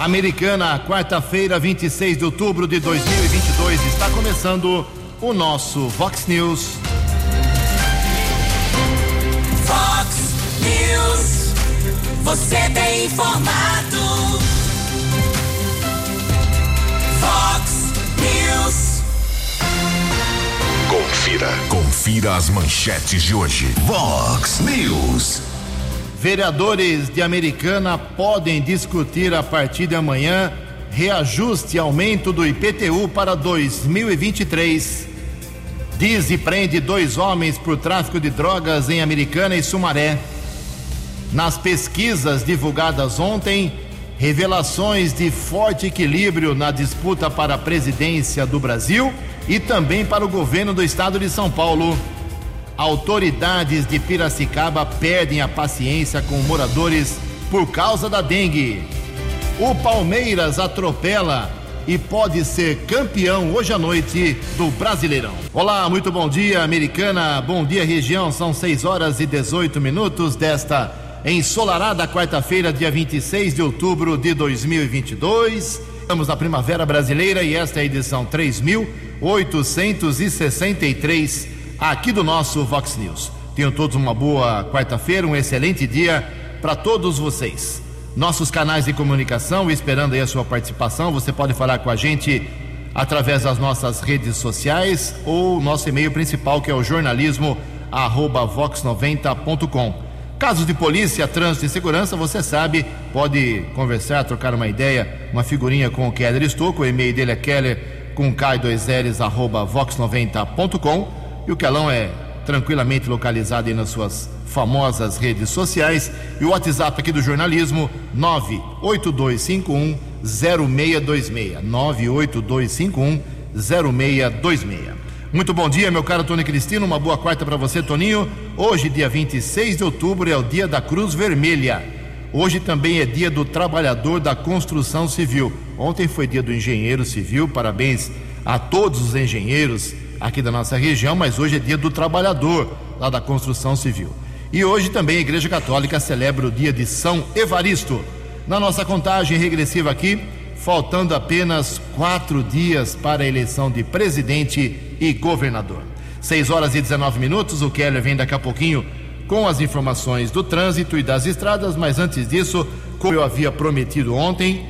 Americana, quarta-feira, 26 de outubro de 2022. Está começando o nosso Vox News. Vox News. Você tem informado. Vox News. Confira. Confira as manchetes de hoje. Vox News. Vereadores de Americana podem discutir a partir de amanhã reajuste e aumento do IPTU para 2023. Diz e prende dois homens por tráfico de drogas em Americana e Sumaré. Nas pesquisas divulgadas ontem, revelações de forte equilíbrio na disputa para a presidência do Brasil e também para o governo do estado de São Paulo. Autoridades de Piracicaba perdem a paciência com moradores por causa da dengue. O Palmeiras atropela e pode ser campeão hoje à noite do Brasileirão. Olá, muito bom dia, Americana. Bom dia, região. São 6 horas e 18 minutos desta ensolarada quarta-feira, dia 26 de outubro de 2022. Estamos na Primavera Brasileira e esta é a edição 3863 aqui do nosso Vox News. Tenham todos uma boa quarta-feira, um excelente dia para todos vocês. Nossos canais de comunicação, esperando aí a sua participação, você pode falar com a gente através das nossas redes sociais ou nosso e-mail principal que é o jornalismo vox90.com. Casos de polícia, trânsito e segurança, você sabe, pode conversar, trocar uma ideia, uma figurinha com o Keller Estouco, o e-mail dele é keller com k2ls arroba vox90.com e o Kelão é tranquilamente localizado aí nas suas famosas redes sociais. E o WhatsApp aqui do jornalismo, 98251 0626. 98251 0626. Muito bom dia, meu caro Tony Cristino. Uma boa quarta para você, Toninho. Hoje, dia 26 de outubro, é o dia da Cruz Vermelha. Hoje também é dia do trabalhador da construção civil. Ontem foi dia do engenheiro civil. Parabéns a todos os engenheiros aqui da nossa região, mas hoje é dia do trabalhador lá da construção civil. E hoje também a Igreja Católica celebra o dia de São Evaristo. Na nossa contagem regressiva aqui, faltando apenas quatro dias para a eleição de presidente e governador. 6 horas e 19 minutos, o Keller vem daqui a pouquinho com as informações do trânsito e das estradas, mas antes disso, como eu havia prometido ontem,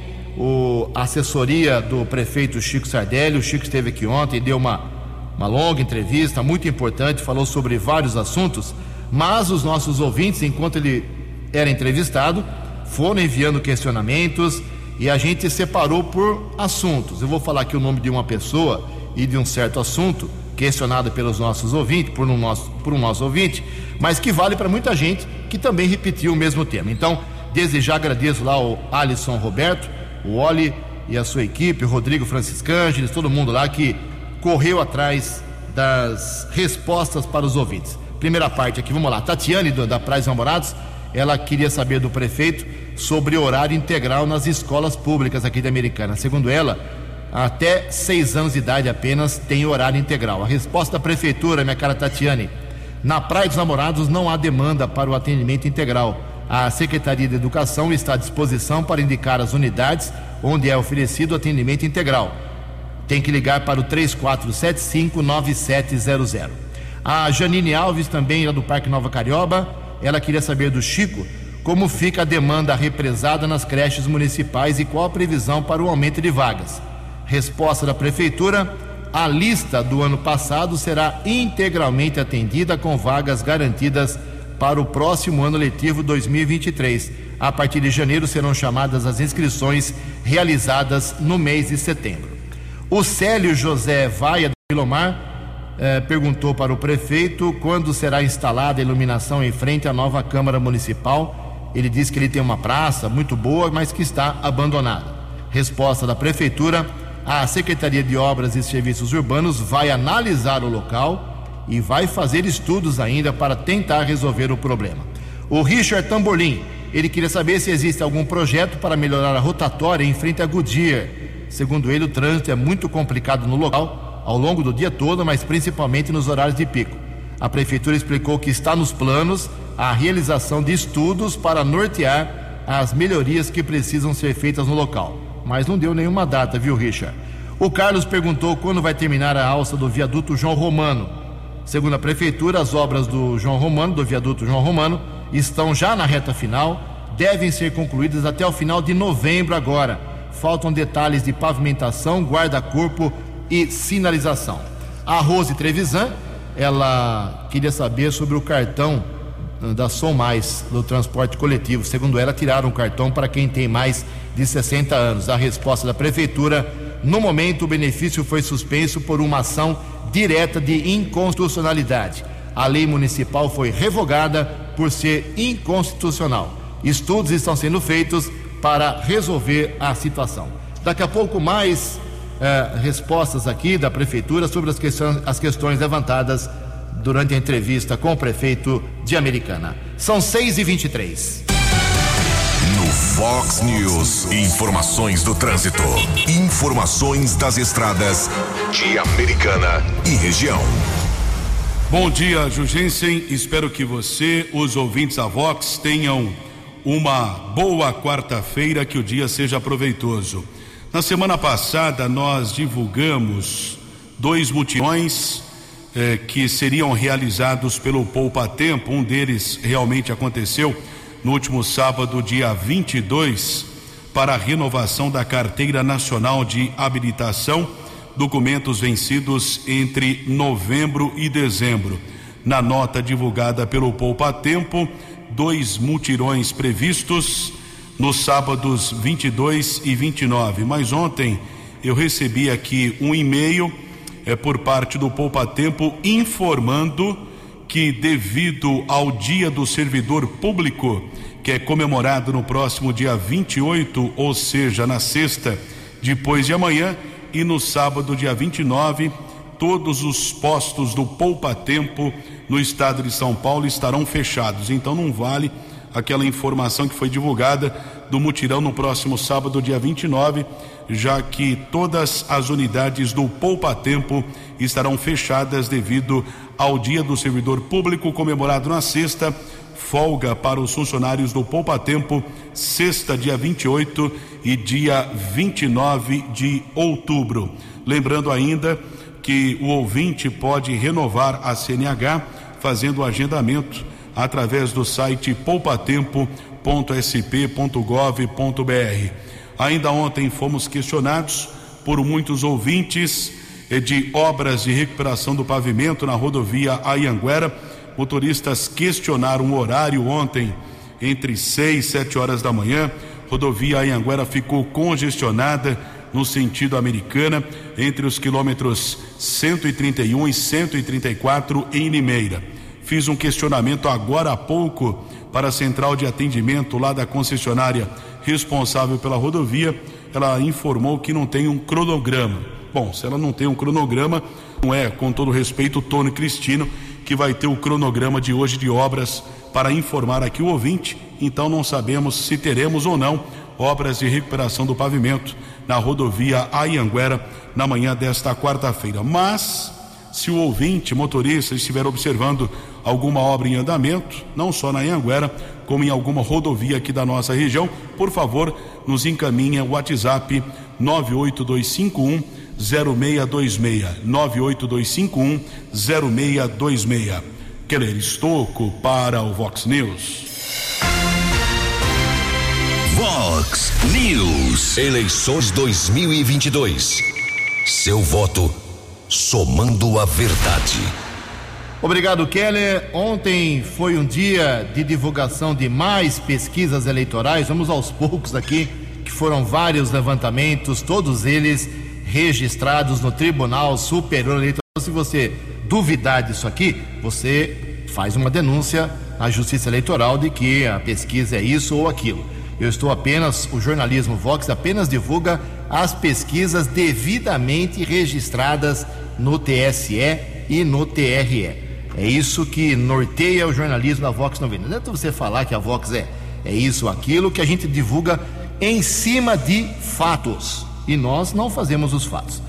a assessoria do prefeito Chico Sardelli, o Chico esteve aqui ontem, deu uma uma longa entrevista muito importante, falou sobre vários assuntos, mas os nossos ouvintes, enquanto ele era entrevistado, foram enviando questionamentos e a gente separou por assuntos. Eu vou falar aqui o nome de uma pessoa e de um certo assunto questionado pelos nossos ouvintes, por um nosso, por um nosso ouvinte, mas que vale para muita gente que também repetiu o mesmo tema. Então, desde já agradeço lá o Alisson Roberto, o Oli e a sua equipe, o Rodrigo Franciscângeles, todo mundo lá que correu atrás das respostas para os ouvintes. Primeira parte aqui, vamos lá. Tatiane, da Praia dos Namorados, ela queria saber do prefeito sobre horário integral nas escolas públicas aqui de Americana. Segundo ela, até seis anos de idade apenas tem horário integral. A resposta da prefeitura, minha cara Tatiane, na Praia dos Namorados não há demanda para o atendimento integral. A Secretaria de Educação está à disposição para indicar as unidades onde é oferecido atendimento integral tem que ligar para o 34759700. A Janine Alves, também lá do Parque Nova Carioba, ela queria saber do Chico como fica a demanda represada nas creches municipais e qual a previsão para o aumento de vagas. Resposta da Prefeitura: a lista do ano passado será integralmente atendida com vagas garantidas para o próximo ano letivo 2023. A partir de janeiro serão chamadas as inscrições realizadas no mês de setembro. O Célio José Vaia do Vilomar eh, perguntou para o prefeito quando será instalada a iluminação em frente à nova Câmara Municipal. Ele disse que ele tem uma praça muito boa, mas que está abandonada. Resposta da prefeitura: a Secretaria de Obras e Serviços Urbanos vai analisar o local e vai fazer estudos ainda para tentar resolver o problema. O Richard Tamborlim, ele queria saber se existe algum projeto para melhorar a rotatória em frente a Goodyear Segundo ele, o trânsito é muito complicado no local ao longo do dia todo, mas principalmente nos horários de pico. A prefeitura explicou que está nos planos a realização de estudos para nortear as melhorias que precisam ser feitas no local. Mas não deu nenhuma data, viu, Richard? O Carlos perguntou quando vai terminar a alça do viaduto João Romano. Segundo a prefeitura, as obras do João Romano, do viaduto João Romano, estão já na reta final, devem ser concluídas até o final de novembro agora. Faltam detalhes de pavimentação, guarda-corpo e sinalização. A Rose Trevisan, ela queria saber sobre o cartão eh, da Som Mais do transporte coletivo. Segundo ela, tiraram o cartão para quem tem mais de 60 anos. A resposta da prefeitura: no momento, o benefício foi suspenso por uma ação direta de inconstitucionalidade. A lei municipal foi revogada por ser inconstitucional. Estudos estão sendo feitos para resolver a situação. Daqui a pouco, mais eh, respostas aqui da Prefeitura sobre as questões, as questões levantadas durante a entrevista com o prefeito de Americana. São 6 e 23 No Fox News, informações do trânsito. Informações das estradas de Americana e região. Bom dia, Jugensen. Espero que você, os ouvintes da Vox, tenham uma boa quarta-feira, que o dia seja proveitoso. Na semana passada, nós divulgamos dois mutirões eh, que seriam realizados pelo Poupa Tempo. Um deles realmente aconteceu no último sábado, dia 22, para a renovação da Carteira Nacional de Habilitação, documentos vencidos entre novembro e dezembro. Na nota divulgada pelo Poupa Tempo, dois mutirões previstos nos sábados 22 e 29. Mas ontem eu recebi aqui um e-mail é, por parte do Poupa Tempo informando que, devido ao Dia do Servidor Público, que é comemorado no próximo dia 28, ou seja, na sexta, depois de amanhã, e no sábado, dia 29, todos os postos do Poupa Tempo no estado de São Paulo estarão fechados. Então não vale aquela informação que foi divulgada do mutirão no próximo sábado, dia 29, já que todas as unidades do Poupa Tempo estarão fechadas devido ao Dia do Servidor Público comemorado na sexta. Folga para os funcionários do Poupa Tempo, sexta, dia 28 e dia 29 de outubro. Lembrando ainda que o ouvinte pode renovar a CNH fazendo o agendamento através do site poupatempo.sp.gov.br. Ainda ontem fomos questionados por muitos ouvintes de obras de recuperação do pavimento na rodovia Ayanguera. Motoristas questionaram o horário ontem entre 6 e 7 horas da manhã. Rodovia Ayanguera ficou congestionada no sentido americana entre os quilômetros 131 e 134 em Limeira. Fiz um questionamento agora há pouco para a central de atendimento lá da concessionária responsável pela rodovia. Ela informou que não tem um cronograma. Bom, se ela não tem um cronograma, não é, com todo respeito, o Tony Cristino que vai ter o cronograma de hoje de obras para informar aqui o ouvinte. Então não sabemos se teremos ou não obras de recuperação do pavimento na rodovia Ayanguera na manhã desta quarta-feira. Mas se o ouvinte motorista estiver observando alguma obra em andamento, não só na Anhanguera, como em alguma rodovia aqui da nossa região, por favor, nos encaminhe o WhatsApp 98251 0626 98251 0626. Keller Estocco para o Vox News. Vox News. Eleições 2022. Seu voto somando a verdade. Obrigado, Keller. Ontem foi um dia de divulgação de mais pesquisas eleitorais. Vamos aos poucos aqui, que foram vários levantamentos, todos eles registrados no Tribunal Superior Eleitoral. Se você duvidar disso aqui, você faz uma denúncia à Justiça Eleitoral de que a pesquisa é isso ou aquilo. Eu estou apenas, o jornalismo Vox apenas divulga as pesquisas devidamente registradas no TSE e no TRE. É isso que norteia o jornalismo da Vox 90. Não adianta você falar que a Vox é, é isso aquilo que a gente divulga em cima de fatos. E nós não fazemos os fatos.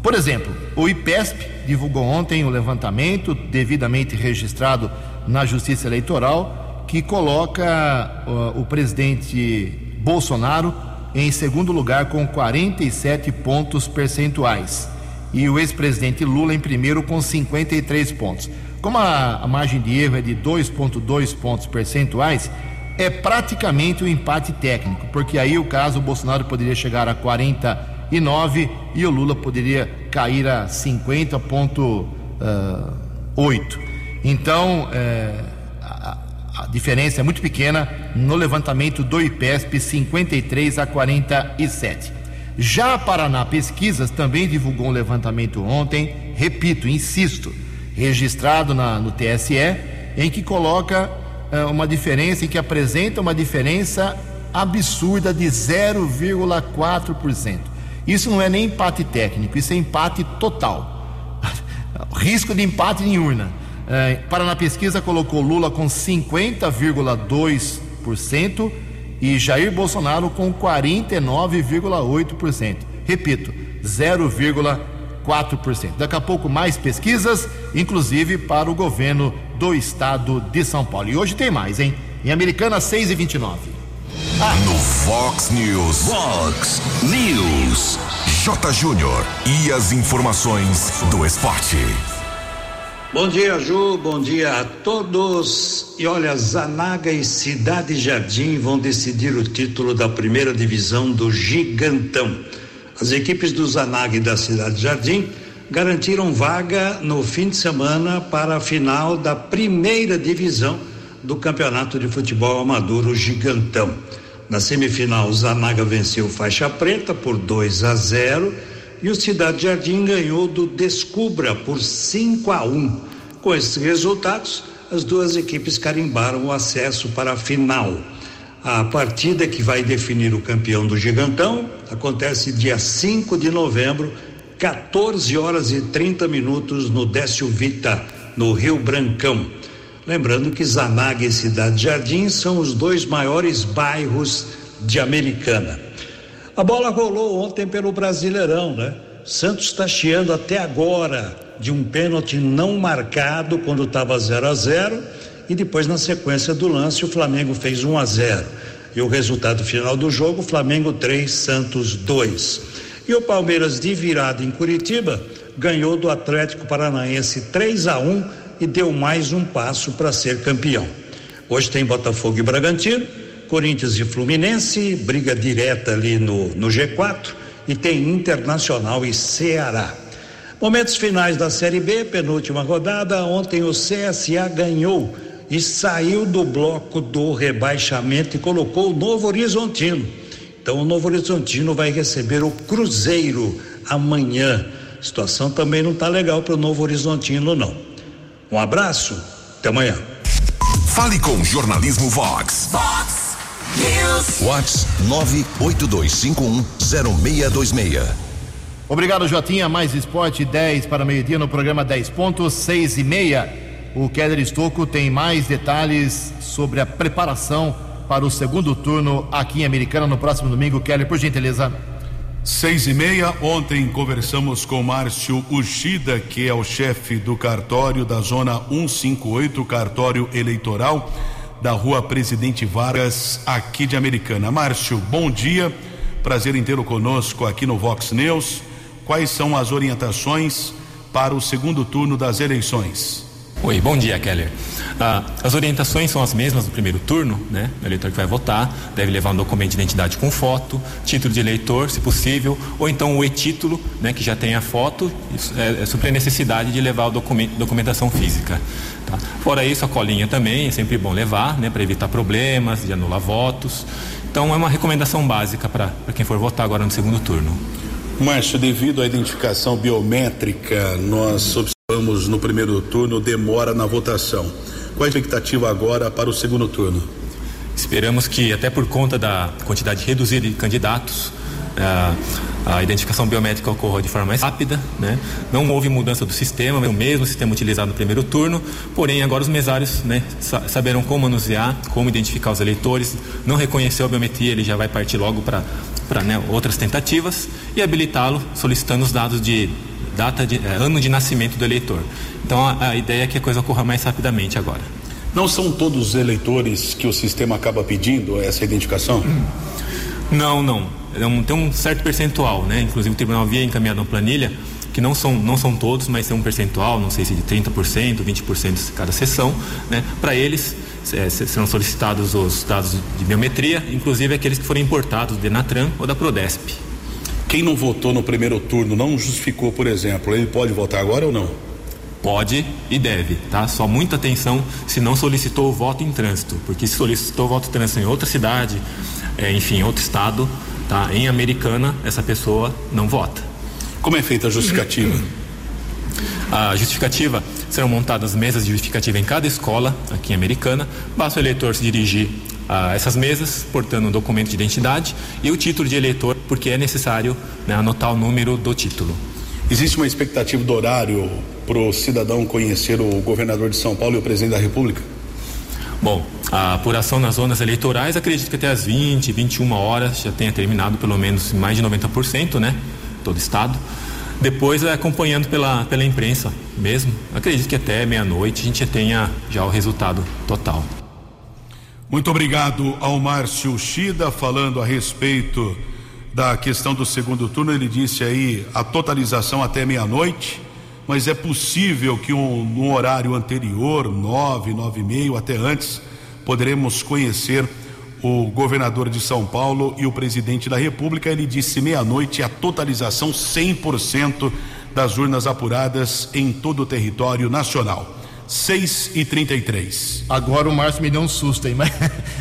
Por exemplo, o IPESP divulgou ontem o levantamento devidamente registrado na Justiça Eleitoral que coloca uh, o presidente Bolsonaro em segundo lugar com 47 pontos percentuais e o ex-presidente Lula em primeiro com 53 pontos. Como a, a margem de erro é de 2,2 pontos percentuais, é praticamente um empate técnico, porque aí o caso o Bolsonaro poderia chegar a 49 e o Lula poderia cair a 50,8. Então, é, a, diferença é muito pequena no levantamento do IPESP, 53 a 47. Já a Paraná Pesquisas também divulgou um levantamento ontem, repito, insisto, registrado na, no TSE, em que coloca é, uma diferença, em que apresenta uma diferença absurda de 0,4%. Isso não é nem empate técnico, isso é empate total. Risco de empate em urna. É, Paraná Pesquisa colocou Lula com 50,2% e Jair Bolsonaro com 49,8%. Repito, 0,4%. Daqui a pouco mais pesquisas, inclusive para o governo do estado de São Paulo. E hoje tem mais, hein? Em Americana 6 e 29. Ah. No Fox News. Fox News. J. Júnior. E as informações do esporte. Bom dia, Ju. Bom dia a todos. E olha, Zanaga e Cidade Jardim vão decidir o título da primeira divisão do Gigantão. As equipes do Zanaga e da Cidade Jardim garantiram vaga no fim de semana para a final da primeira divisão do Campeonato de Futebol Amador, o Gigantão. Na semifinal, Zanaga venceu faixa preta por 2 a 0 e o Cidade Jardim ganhou do Descubra por 5 a 1. Com esses resultados, as duas equipes carimbaram o acesso para a final. A partida que vai definir o campeão do Gigantão acontece dia 5 de novembro, 14 horas e 30 minutos no Décio Vita, no Rio Brancão. Lembrando que Zanaga e Cidade Jardim são os dois maiores bairros de Americana. A bola rolou ontem pelo Brasileirão, né? Santos está chiando até agora de um pênalti não marcado quando estava 0 a 0 e depois na sequência do lance o Flamengo fez 1 a 0. E o resultado final do jogo, Flamengo 3, Santos 2. E o Palmeiras de virada em Curitiba ganhou do Atlético Paranaense 3 a 1 e deu mais um passo para ser campeão. Hoje tem Botafogo e Bragantino, Corinthians e Fluminense, briga direta ali no, no G4 e tem Internacional e Ceará. Momentos finais da Série B, penúltima rodada. Ontem o CSA ganhou e saiu do bloco do rebaixamento e colocou o Novo Horizontino. Então o Novo Horizontino vai receber o Cruzeiro amanhã. A situação também não está legal para o Novo Horizontino, não. Um abraço, até amanhã. Fale com Jornalismo Vox. Vox Vox 982510626. Obrigado, Jotinha. Mais esporte 10 para meio-dia no programa 10 pontos, 6 e meia. O Keller Estocco tem mais detalhes sobre a preparação para o segundo turno aqui em Americana no próximo domingo. Keller, por gentileza. Seis e meia, ontem conversamos com Márcio Ushida, que é o chefe do cartório da zona 158, cartório eleitoral da rua Presidente Vargas, aqui de Americana. Márcio, bom dia, prazer em tê-lo conosco aqui no Vox News. Quais são as orientações para o segundo turno das eleições? Oi, bom dia, Keller. Ah, as orientações são as mesmas do primeiro turno, né? O eleitor que vai votar deve levar um documento de identidade com foto, título de eleitor, se possível, ou então o e-título, né? Que já tem a foto, isso é, é necessidade de levar a documentação física. Tá? Fora isso, a colinha também é sempre bom levar, né? Para evitar problemas, de anular votos. Então é uma recomendação básica para quem for votar agora no segundo turno. Márcio, devido à identificação biométrica, nós observamos no primeiro turno demora na votação. Qual a expectativa agora para o segundo turno? Esperamos que, até por conta da quantidade reduzida de candidatos, a, a identificação biométrica ocorra de forma mais rápida. Né? Não houve mudança do sistema, o mesmo sistema utilizado no primeiro turno, porém agora os mesários né, saberão como manusear, como identificar os eleitores. Não reconheceu a biometria, ele já vai partir logo para para né, outras tentativas e habilitá-lo solicitando os dados de data de eh, ano de nascimento do eleitor. Então a, a, ideia é que a coisa ocorra mais rapidamente agora. Não são todos os eleitores que o sistema acaba pedindo essa identificação? Não, não. É tem um certo percentual, né? Inclusive o tribunal havia encaminhado uma planilha que não são, não são todos, mas tem um percentual, não sei se de 30%, 20% de cada sessão, né? Para eles é, serão solicitados os dados de biometria, inclusive aqueles que forem importados de Natran ou da Prodesp. Quem não votou no primeiro turno não justificou, por exemplo, ele pode votar agora ou não? Pode e deve, tá? Só muita atenção se não solicitou o voto em trânsito, porque se solicitou o voto em trânsito em outra cidade, é, enfim, outro estado, tá? Em Americana, essa pessoa não vota. Como é feita a justificativa? A justificativa serão montadas mesas de justificativa em cada escola aqui em Americana. Basta o eleitor se dirigir a essas mesas, portando um documento de identidade e o título de eleitor, porque é necessário né, anotar o número do título. Existe uma expectativa do horário para o cidadão conhecer o governador de São Paulo e o presidente da República? Bom, a apuração nas zonas eleitorais acredito que até as 20, 21 horas já tenha terminado pelo menos mais de 90%, né? todo estado. Depois, é, acompanhando pela, pela imprensa mesmo, acredito que até meia-noite a gente tenha já o resultado total. Muito obrigado ao Márcio Shida falando a respeito da questão do segundo turno. Ele disse aí a totalização até meia-noite, mas é possível que um, no horário anterior, nove, nove e meio, até antes, poderemos conhecer o governador de São Paulo e o presidente da República. Ele disse meia-noite a totalização 100% das urnas apuradas em todo o território nacional. 6 e 33 Agora o Márcio me deu um susto mas,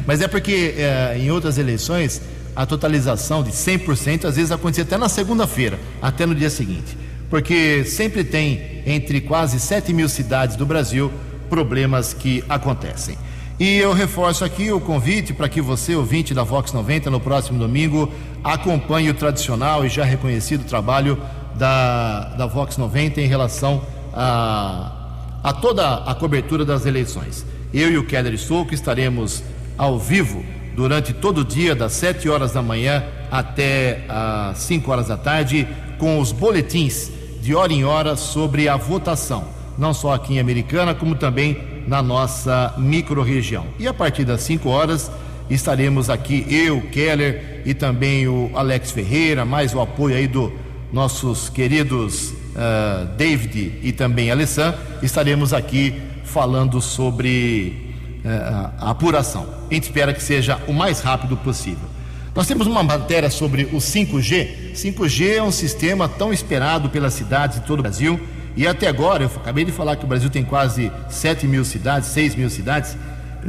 mas é porque é, em outras eleições a totalização de 100% às vezes acontecia até na segunda-feira, até no dia seguinte. Porque sempre tem entre quase 7 mil cidades do Brasil problemas que acontecem. E eu reforço aqui o convite para que você, ouvinte da Vox 90, no próximo domingo, acompanhe o tradicional e já reconhecido trabalho da, da Vox 90 em relação a, a toda a cobertura das eleições. Eu e o Keller Estouco estaremos ao vivo durante todo o dia, das 7 horas da manhã até as 5 horas da tarde, com os boletins de hora em hora sobre a votação, não só aqui em Americana, como também na nossa microrregião. E a partir das 5 horas estaremos aqui, eu, Keller e também o Alex Ferreira, mais o apoio aí do nossos queridos uh, David e também Alessan, estaremos aqui falando sobre uh, a apuração. A gente espera que seja o mais rápido possível. Nós temos uma matéria sobre o 5G. 5G é um sistema tão esperado pelas cidades de todo o Brasil e até agora, eu acabei de falar que o Brasil tem quase 7 mil cidades, 6 mil cidades,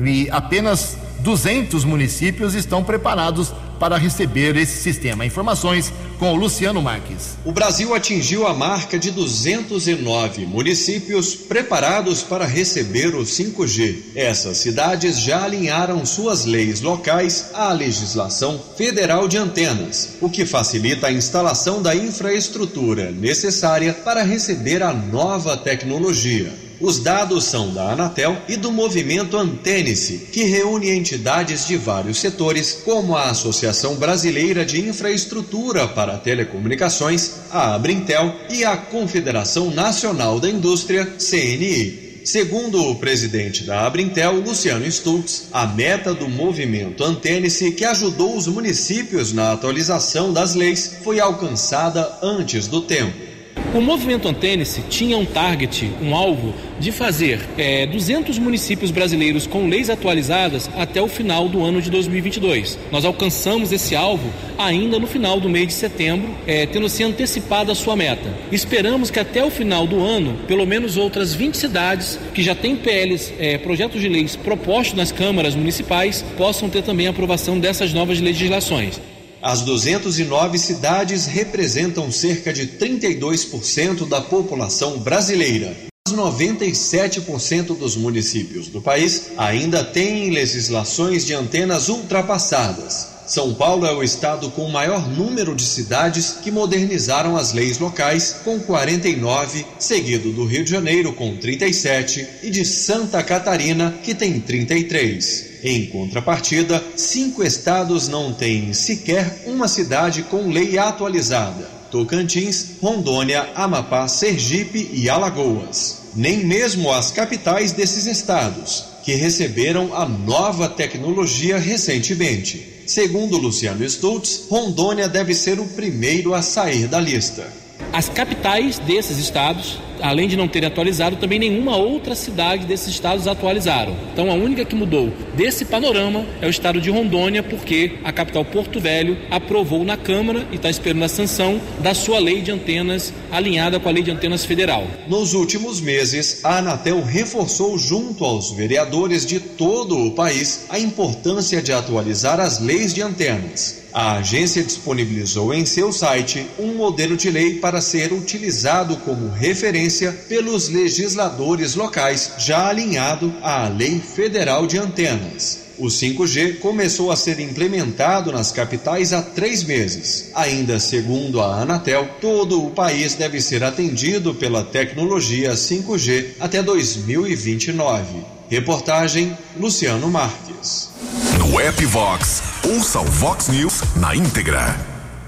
e apenas 200 municípios estão preparados para receber esse sistema. Informações com o Luciano Marques. O Brasil atingiu a marca de 209 municípios preparados para receber o 5G. Essas cidades já alinharam suas leis locais à legislação federal de antenas, o que facilita a instalação da infraestrutura necessária para receber a nova tecnologia. Os dados são da Anatel e do movimento Antênice, que reúne entidades de vários setores, como a Associação Brasileira de Infraestrutura para Telecomunicações, a Abrintel e a Confederação Nacional da Indústria, CNI. Segundo o presidente da Abrintel, Luciano Stultz, a meta do movimento Antênice, que ajudou os municípios na atualização das leis, foi alcançada antes do tempo. O movimento Antênice tinha um target, um alvo, de fazer é, 200 municípios brasileiros com leis atualizadas até o final do ano de 2022. Nós alcançamos esse alvo ainda no final do mês de setembro, é, tendo se antecipada a sua meta. Esperamos que até o final do ano, pelo menos outras 20 cidades que já têm PLs, é, projetos de leis propostos nas câmaras municipais, possam ter também a aprovação dessas novas legislações. As 209 cidades representam cerca de 32% da população brasileira. Os 97% dos municípios do país ainda têm legislações de antenas ultrapassadas. São Paulo é o estado com o maior número de cidades que modernizaram as leis locais, com 49, seguido do Rio de Janeiro, com 37, e de Santa Catarina, que tem 33. Em contrapartida, cinco estados não têm sequer uma cidade com lei atualizada: Tocantins, Rondônia, Amapá, Sergipe e Alagoas. Nem mesmo as capitais desses estados que receberam a nova tecnologia recentemente. Segundo Luciano Stutz, Rondônia deve ser o primeiro a sair da lista. As capitais desses estados além de não terem atualizado, também nenhuma outra cidade desses estados atualizaram. Então a única que mudou desse panorama é o estado de Rondônia, porque a capital Porto Velho aprovou na Câmara e está esperando a sanção da sua lei de antenas alinhada com a lei de antenas federal. Nos últimos meses, a Anatel reforçou junto aos vereadores de todo o país a importância de atualizar as leis de antenas. A agência disponibilizou em seu site um modelo de lei para ser utilizado como referência pelos legisladores locais, já alinhado à Lei Federal de Antenas. O 5G começou a ser implementado nas capitais há três meses. Ainda segundo a Anatel, todo o país deve ser atendido pela tecnologia 5G até 2029. Reportagem Luciano Marques. No app Vox, ouça o Vox News na íntegra.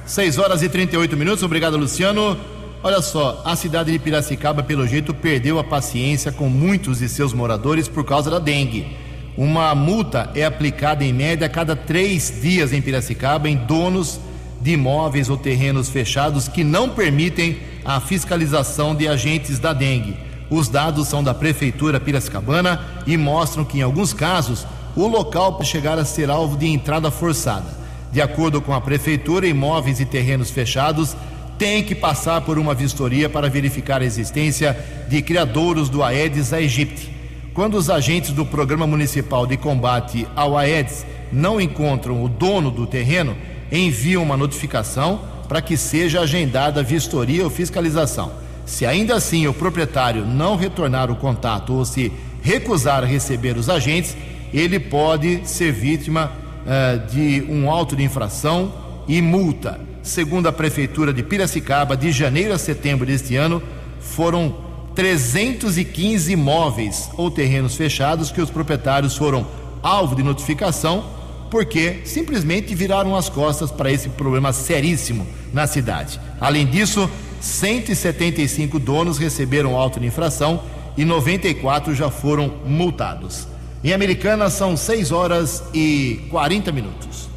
6 horas e 38 minutos, obrigado Luciano. Olha só, a cidade de Piracicaba, pelo jeito, perdeu a paciência com muitos de seus moradores por causa da dengue. Uma multa é aplicada em média a cada três dias em Piracicaba em donos de imóveis ou terrenos fechados que não permitem a fiscalização de agentes da dengue. Os dados são da Prefeitura Piracicabana e mostram que, em alguns casos, o local pode chegar a ser alvo de entrada forçada. De acordo com a prefeitura, imóveis e terrenos fechados têm que passar por uma vistoria para verificar a existência de criadouros do Aedes aegypti. Quando os agentes do Programa Municipal de Combate ao Aedes não encontram o dono do terreno, enviam uma notificação para que seja agendada vistoria ou fiscalização. Se ainda assim o proprietário não retornar o contato ou se recusar a receber os agentes, ele pode ser vítima uh, de um auto de infração e multa. Segundo a Prefeitura de Piracicaba, de janeiro a setembro deste ano, foram 315 imóveis ou terrenos fechados que os proprietários foram alvo de notificação porque simplesmente viraram as costas para esse problema seríssimo na cidade. Além disso, 175 donos receberam auto de infração e 94 já foram multados. Em Americana são 6 horas e 40 minutos.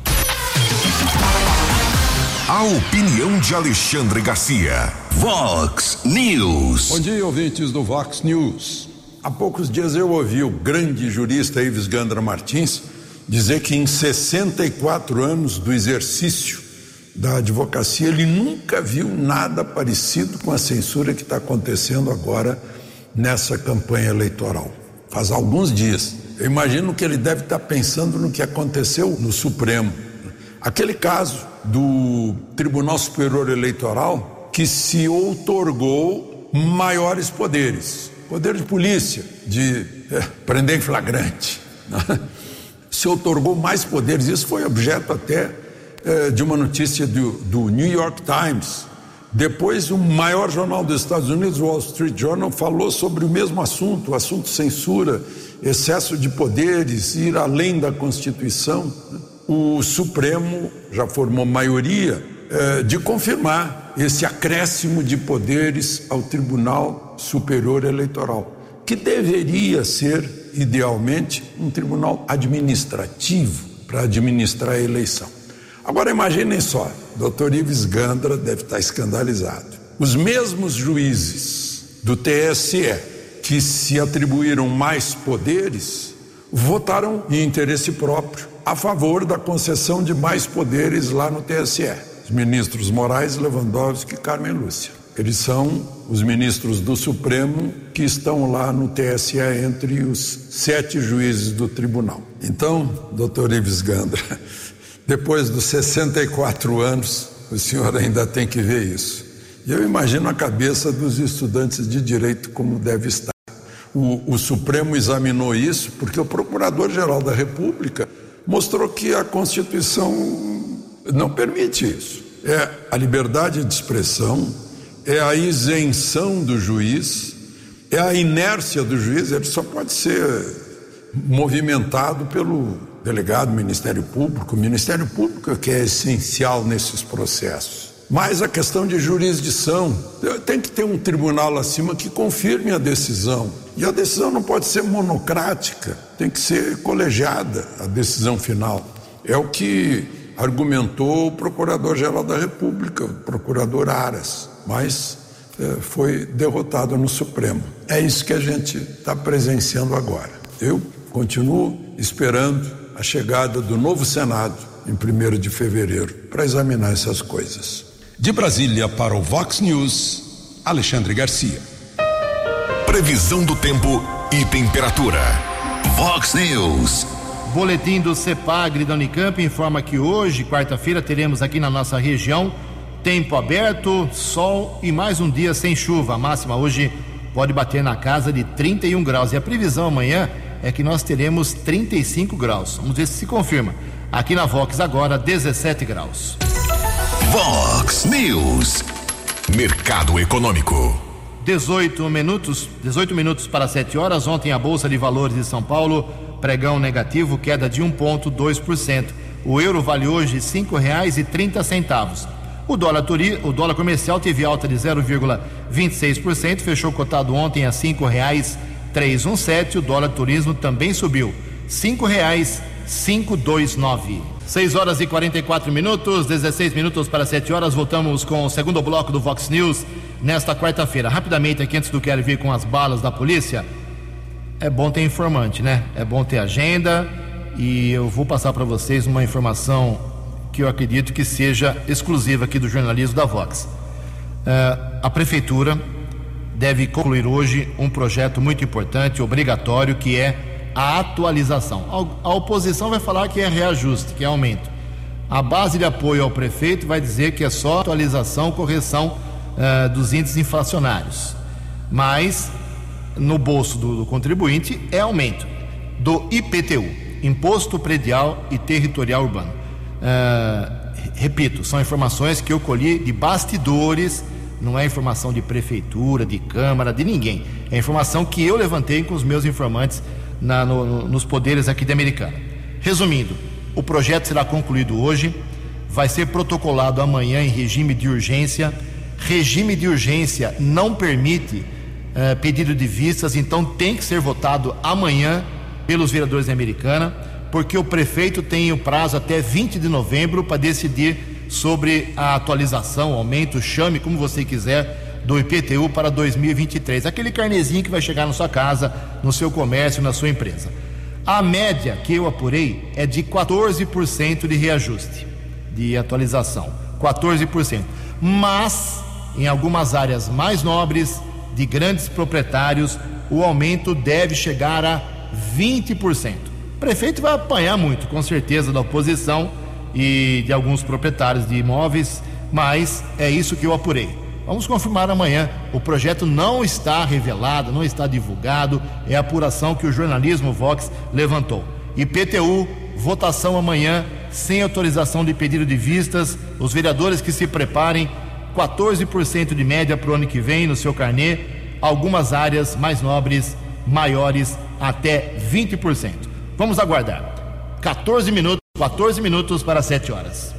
A opinião de Alexandre Garcia. Vox News. Bom dia, ouvintes do Vox News. Há poucos dias eu ouvi o grande jurista Ives Gandra Martins dizer que em 64 anos do exercício da advocacia ele nunca viu nada parecido com a censura que está acontecendo agora nessa campanha eleitoral. Faz alguns dias. Eu imagino que ele deve estar pensando no que aconteceu no Supremo. Aquele caso do Tribunal Superior Eleitoral que se outorgou maiores poderes poder de polícia, de é, prender em flagrante. Né? Se outorgou mais poderes. Isso foi objeto até é, de uma notícia do, do New York Times. Depois, o maior jornal dos Estados Unidos, o Wall Street Journal, falou sobre o mesmo assunto, o assunto censura excesso de poderes, ir além da Constituição, o Supremo já formou maioria eh, de confirmar esse acréscimo de poderes ao Tribunal Superior Eleitoral, que deveria ser, idealmente, um tribunal administrativo para administrar a eleição. Agora imaginem só, doutor Ives Gandra deve estar escandalizado. Os mesmos juízes do TSE que se atribuíram mais poderes votaram em interesse próprio a favor da concessão de mais poderes lá no TSE. Os ministros Moraes, Lewandowski e Carmen Lúcia. Eles são os ministros do Supremo que estão lá no TSE entre os sete juízes do tribunal. Então, doutor Ives Gandra, depois dos 64 anos, o senhor ainda tem que ver isso. E eu imagino a cabeça dos estudantes de direito como deve estar. O, o Supremo examinou isso porque o Procurador-Geral da República mostrou que a Constituição não permite isso. É a liberdade de expressão, é a isenção do juiz, é a inércia do juiz, ele só pode ser movimentado pelo delegado do Ministério Público, o Ministério Público é que é essencial nesses processos. Mas a questão de jurisdição, tem que ter um tribunal acima que confirme a decisão E a decisão não pode ser monocrática, tem que ser colegiada a decisão final. É o que argumentou o Procurador-Geral da República, o Procurador Aras, mas é, foi derrotado no Supremo. É isso que a gente está presenciando agora. Eu continuo esperando a chegada do novo Senado em 1 de fevereiro para examinar essas coisas. De Brasília para o Vox News, Alexandre Garcia. Previsão do tempo e temperatura. Vox News. Boletim do CEPAGRE da Unicamp informa que hoje, quarta-feira, teremos aqui na nossa região tempo aberto, sol e mais um dia sem chuva. A máxima hoje pode bater na casa de 31 graus. E a previsão amanhã é que nós teremos 35 graus. Vamos ver se se confirma. Aqui na Vox agora 17 graus. Vox News. Mercado Econômico. 18 minutos, 18 minutos para 7 horas. Ontem a Bolsa de Valores de São Paulo pregão negativo, queda de 1,2%. O euro vale hoje R$ 5,30. O dólar, turi, o dólar comercial teve alta de 0,26%, fechou cotado ontem a R$ 5,317. O dólar turismo também subiu, R$ 5,529. 6 horas e 44 minutos, 16 minutos para 7 horas. Voltamos com o segundo bloco do Vox News nesta quarta-feira. Rapidamente, aqui antes do Quero vir com as balas da polícia é bom ter informante, né? É bom ter agenda e eu vou passar para vocês uma informação que eu acredito que seja exclusiva aqui do jornalismo da Vox. É, a prefeitura deve concluir hoje um projeto muito importante, obrigatório, que é a atualização. A oposição vai falar que é reajuste, que é aumento. A base de apoio ao prefeito vai dizer que é só atualização, correção uh, dos índices inflacionários. Mas no bolso do, do contribuinte é aumento do IPTU, Imposto Predial e Territorial Urbano. Uh, repito, são informações que eu colhi de bastidores, não é informação de prefeitura, de câmara, de ninguém. É informação que eu levantei com os meus informantes na, no, no, nos poderes aqui de Americana. Resumindo, o projeto será concluído hoje, vai ser protocolado amanhã em regime de urgência. Regime de urgência não permite eh, pedido de vistas, então tem que ser votado amanhã pelos vereadores de Americana, porque o prefeito tem o prazo até 20 de novembro para decidir sobre a atualização, aumento, chame como você quiser, do IPTU para 2023. Aquele carnezinho que vai chegar na sua casa, no seu comércio, na sua empresa. A média que eu apurei é de 14% de reajuste, de atualização. 14%. Mas, em algumas áreas mais nobres, de grandes proprietários, o aumento deve chegar a 20%. O prefeito vai apanhar muito, com certeza, da oposição e de alguns proprietários de imóveis, mas é isso que eu apurei. Vamos confirmar amanhã. O projeto não está revelado, não está divulgado, é a apuração que o jornalismo Vox levantou. IPTU, votação amanhã, sem autorização de pedido de vistas. Os vereadores que se preparem 14% de média para o ano que vem no seu carnê, algumas áreas mais nobres, maiores, até 20%. Vamos aguardar. 14 minutos, 14 minutos para 7 horas.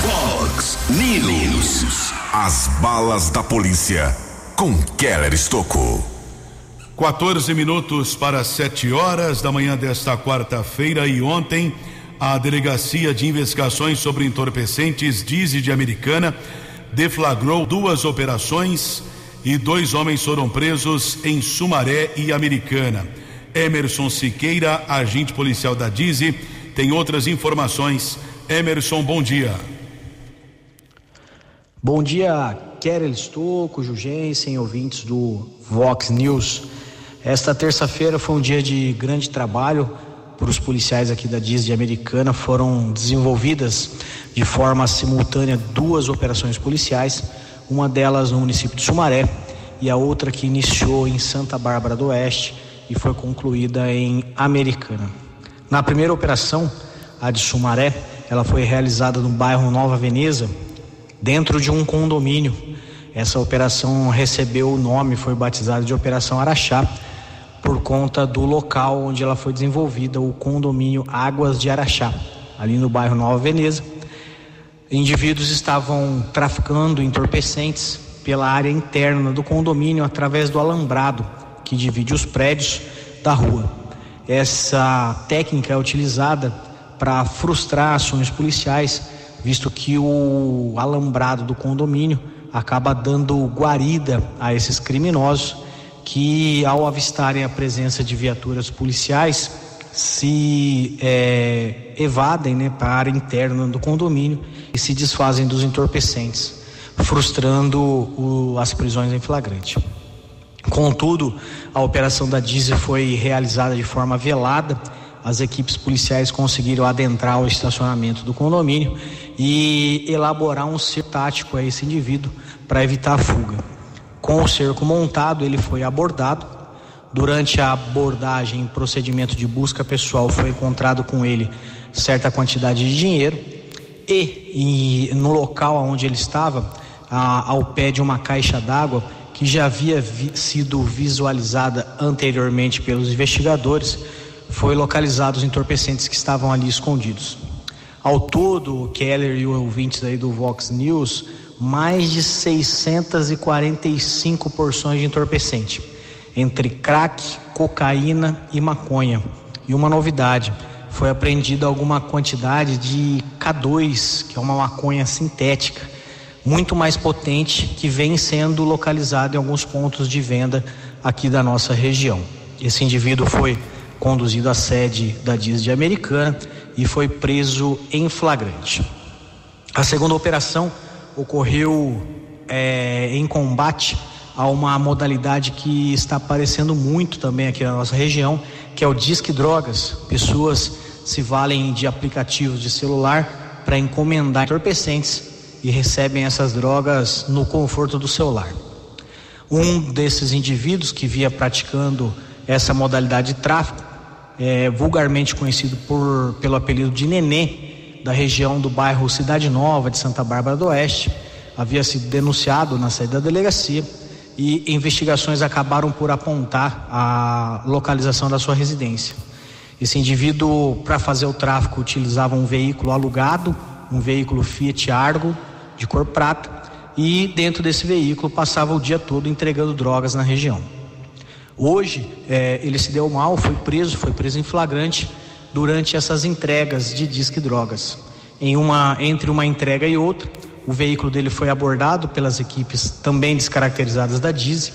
Fox News. As balas da polícia com Keller Estocou. 14 minutos para 7 horas da manhã desta quarta-feira e ontem a Delegacia de Investigações sobre Entorpecentes, Dize de Americana, deflagrou duas operações e dois homens foram presos em Sumaré e Americana. Emerson Siqueira, agente policial da Dize, tem outras informações. Emerson, bom dia. Bom dia, Kerel Estocco, Jugensen, ouvintes do Vox News. Esta terça-feira foi um dia de grande trabalho por os policiais aqui da DIS Americana, foram desenvolvidas de forma simultânea duas operações policiais, uma delas no município de Sumaré e a outra que iniciou em Santa Bárbara do Oeste e foi concluída em Americana. Na primeira operação, a de Sumaré, ela foi realizada no bairro Nova Veneza, dentro de um condomínio. Essa operação recebeu o nome, foi batizada de Operação Araxá por conta do local onde ela foi desenvolvida, o condomínio Águas de Araxá, ali no bairro Nova Veneza. Indivíduos estavam traficando entorpecentes pela área interna do condomínio através do alambrado que divide os prédios da rua. Essa técnica é utilizada para frustrar ações policiais, visto que o alambrado do condomínio acaba dando guarida a esses criminosos que, ao avistarem a presença de viaturas policiais, se é, evadem né, para a área interna do condomínio e se desfazem dos entorpecentes, frustrando o, as prisões em flagrante. Contudo, a operação da Diesel foi realizada de forma velada. As equipes policiais conseguiram adentrar o estacionamento do condomínio e elaborar um cerco tático a esse indivíduo para evitar a fuga. Com o cerco montado, ele foi abordado. Durante a abordagem, procedimento de busca pessoal, foi encontrado com ele certa quantidade de dinheiro e, e no local onde ele estava, a, ao pé de uma caixa d'água que já havia vi, sido visualizada anteriormente pelos investigadores, foi localizado os entorpecentes que estavam ali escondidos. Ao todo, o Keller e os ouvintes aí do Vox News, mais de 645 porções de entorpecente, entre crack, cocaína e maconha. E uma novidade, foi apreendida alguma quantidade de K2, que é uma maconha sintética, muito mais potente, que vem sendo localizada em alguns pontos de venda aqui da nossa região. Esse indivíduo foi conduzido à sede da DIS de Americana e foi preso em flagrante. A segunda operação ocorreu é, em combate a uma modalidade que está aparecendo muito também aqui na nossa região, que é o Disque Drogas. Pessoas se valem de aplicativos de celular para encomendar entorpecentes e recebem essas drogas no conforto do celular. Um desses indivíduos que via praticando essa modalidade de tráfico, é, vulgarmente conhecido por, pelo apelido de Nenê, da região do bairro Cidade Nova de Santa Bárbara do Oeste, havia sido denunciado na sede da delegacia e investigações acabaram por apontar a localização da sua residência. Esse indivíduo, para fazer o tráfico, utilizava um veículo alugado, um veículo Fiat Argo de cor prata, e dentro desse veículo passava o dia todo entregando drogas na região. Hoje é, ele se deu mal, foi preso, foi preso em flagrante durante essas entregas de disque drogas. Em uma, entre uma entrega e outra, o veículo dele foi abordado pelas equipes também descaracterizadas da DISE.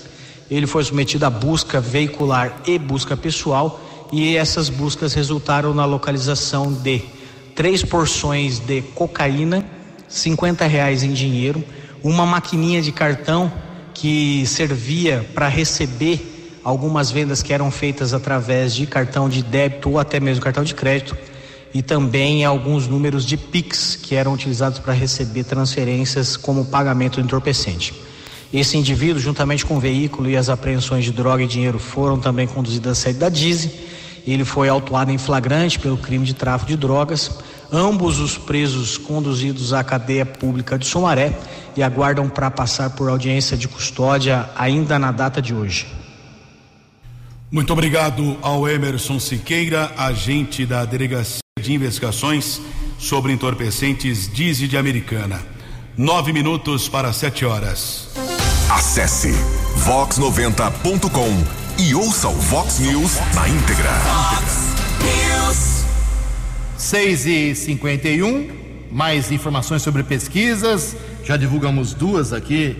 Ele foi submetido a busca veicular e busca pessoal e essas buscas resultaram na localização de três porções de cocaína, 50 reais em dinheiro, uma maquininha de cartão que servia para receber algumas vendas que eram feitas através de cartão de débito ou até mesmo cartão de crédito e também alguns números de Pix que eram utilizados para receber transferências como pagamento do entorpecente. Esse indivíduo, juntamente com o veículo e as apreensões de droga e dinheiro, foram também conduzidos à sede da DISE. Ele foi autuado em flagrante pelo crime de tráfico de drogas. Ambos os presos conduzidos à cadeia pública de Sumaré e aguardam para passar por audiência de custódia ainda na data de hoje. Muito obrigado ao Emerson Siqueira, agente da Delegacia de Investigações sobre Entorpecentes Dize de Americana. Nove minutos para sete horas. Acesse vox90.com e ouça o Vox News na íntegra. News. 6 e 51 mais informações sobre pesquisas. Já divulgamos duas aqui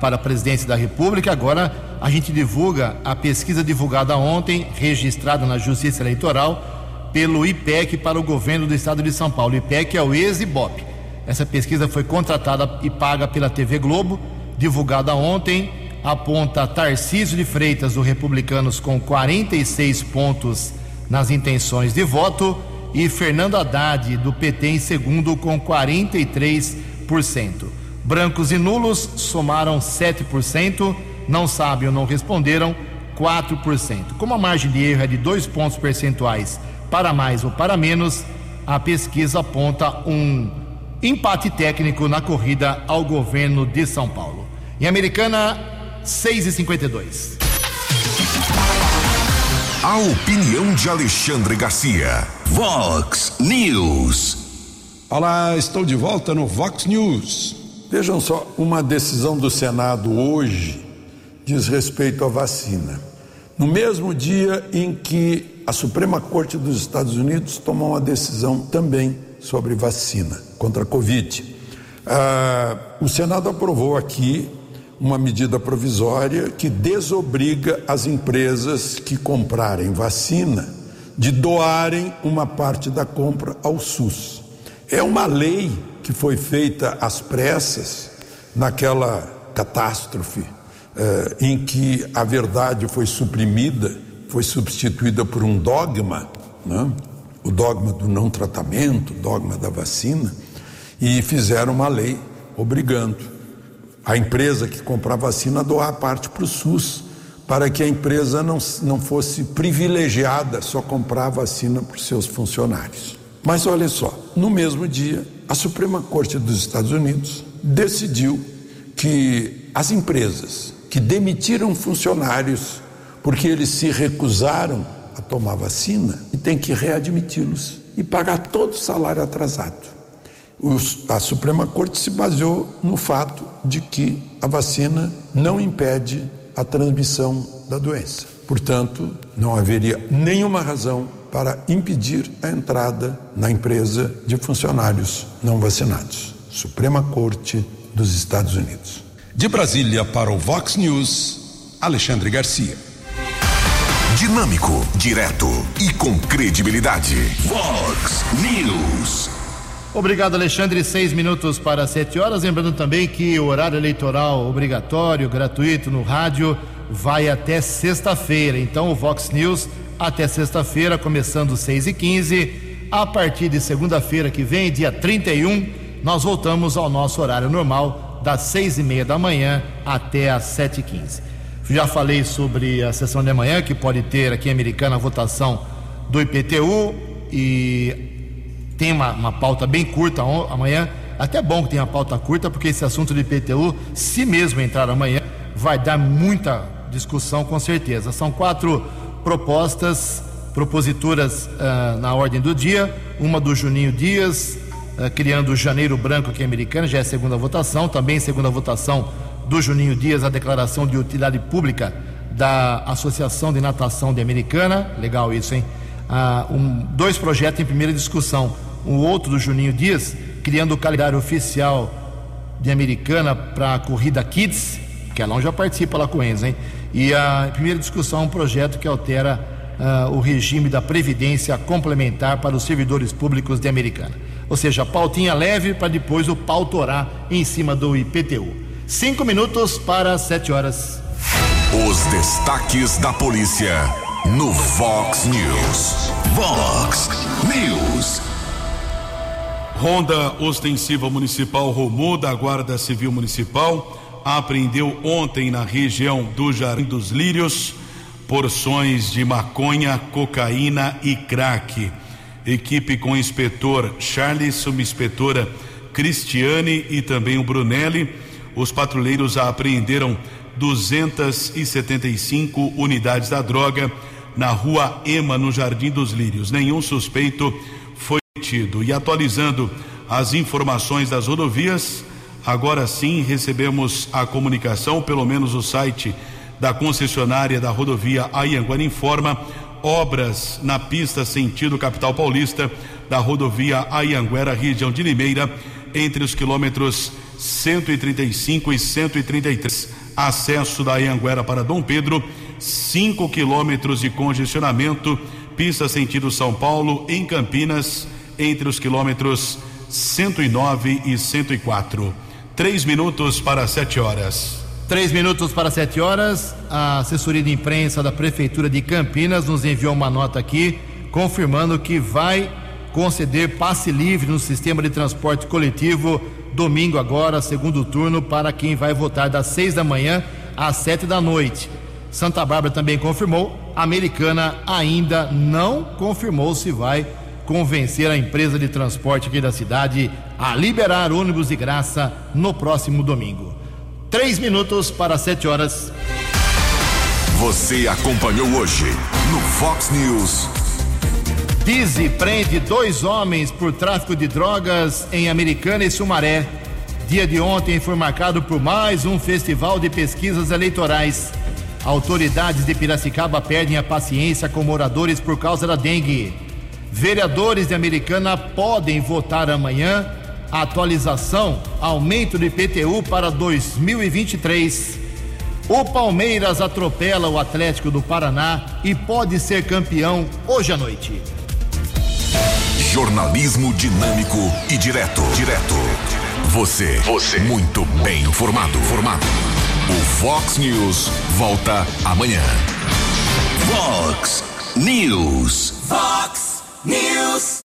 para a presidência da República. Agora a gente divulga a pesquisa divulgada ontem, registrada na Justiça Eleitoral, pelo IPEC para o governo do estado de São Paulo. O IPEC é o ex-IBOP. Essa pesquisa foi contratada e paga pela TV Globo, divulgada ontem, aponta Tarcísio de Freitas, do Republicanos, com 46 pontos nas intenções de voto, e Fernando Haddad, do PT, em segundo, com 43%. Brancos e nulos somaram 7%, não sabem ou não responderam 4%. Como a margem de erro é de dois pontos percentuais para mais ou para menos, a pesquisa aponta um empate técnico na corrida ao governo de São Paulo. Em Americana, 6,52. A opinião de Alexandre Garcia. Vox News. Olá, estou de volta no Vox News. Vejam só, uma decisão do Senado hoje diz respeito à vacina. No mesmo dia em que a Suprema Corte dos Estados Unidos tomou uma decisão também sobre vacina contra a Covid. Ah, o Senado aprovou aqui uma medida provisória que desobriga as empresas que comprarem vacina de doarem uma parte da compra ao SUS. É uma lei que foi feita às pressas naquela catástrofe eh, em que a verdade foi suprimida, foi substituída por um dogma, né? o dogma do não tratamento, o dogma da vacina, e fizeram uma lei obrigando a empresa que comprar vacina doar parte para o SUS, para que a empresa não, não fosse privilegiada só comprar vacina para os seus funcionários. Mas olha só, no mesmo dia, a Suprema Corte dos Estados Unidos decidiu que as empresas que demitiram funcionários porque eles se recusaram a tomar vacina e tem que readmiti-los e pagar todo o salário atrasado a Suprema Corte se baseou no fato de que a vacina não impede a transmissão da doença. Portanto, não haveria nenhuma razão para impedir a entrada na empresa de funcionários não vacinados. Suprema Corte dos Estados Unidos. De Brasília para o Vox News, Alexandre Garcia. Dinâmico, direto e com credibilidade. Vox News. Obrigado, Alexandre. Seis minutos para sete horas. Lembrando também que o horário eleitoral obrigatório, gratuito no rádio, vai até sexta-feira. Então, o Vox News até sexta-feira, começando seis e quinze. A partir de segunda-feira que vem, dia 31, nós voltamos ao nosso horário normal, das seis e meia da manhã até às sete e quinze. Já falei sobre a sessão de amanhã, que pode ter aqui em Americana a votação do IPTU e tem uma, uma pauta bem curta amanhã. Até bom que tenha uma pauta curta, porque esse assunto de IPTU, se mesmo entrar amanhã, vai dar muita discussão com certeza. São quatro propostas proposituras uh, na ordem do dia. Uma do Juninho Dias, uh, criando o Janeiro Branco aqui americano, já é segunda votação. Também segunda votação do Juninho Dias, a declaração de utilidade pública da Associação de Natação de Americana. Legal isso, hein? Uh, um, dois projetos em primeira discussão um outro do Juninho Dias, criando o calendário oficial de Americana para a corrida Kids, que ela já participa lá com eles, hein? E a primeira discussão é um projeto que altera uh, o regime da previdência complementar para os servidores públicos de Americana. Ou seja, pautinha leve para depois o pau torar em cima do IPTU. Cinco minutos para sete horas. Os destaques da polícia no Vox News. Vox Ronda ostensiva municipal Romu da Guarda Civil Municipal apreendeu ontem na região do Jardim dos Lírios porções de maconha, cocaína e crack. Equipe com inspetor Charles, subinspetora Cristiane e também o Brunelli. Os patrulheiros apreenderam 275 unidades da droga na rua Ema, no Jardim dos Lírios. Nenhum suspeito e atualizando as informações das rodovias, agora sim recebemos a comunicação, pelo menos o site da concessionária da rodovia Ayanguara informa obras na pista sentido capital paulista da rodovia Ayanguera, região de Limeira, entre os quilômetros 135 e 133. Acesso da Ayanguera para Dom Pedro, 5 quilômetros de congestionamento, pista sentido São Paulo, em Campinas entre os quilômetros 109 e 104. Três minutos para sete horas. Três minutos para sete horas. A assessoria de imprensa da Prefeitura de Campinas nos enviou uma nota aqui confirmando que vai conceder passe livre no sistema de transporte coletivo domingo agora, segundo turno, para quem vai votar das seis da manhã às sete da noite. Santa Bárbara também confirmou, a Americana ainda não confirmou se vai convencer a empresa de transporte aqui da cidade a liberar ônibus de graça no próximo domingo. Três minutos para sete horas. Você acompanhou hoje no Fox News. Dizzy prende dois homens por tráfico de drogas em Americana e Sumaré. Dia de ontem foi marcado por mais um festival de pesquisas eleitorais. Autoridades de Piracicaba perdem a paciência com moradores por causa da dengue. Vereadores de Americana podem votar amanhã. Atualização: aumento do IPTU para 2023. O Palmeiras atropela o Atlético do Paraná e pode ser campeão hoje à noite. Jornalismo dinâmico e direto. Direto. Você. Você. Muito bem informado. Formado. O Fox News volta amanhã. Fox News. Fox News.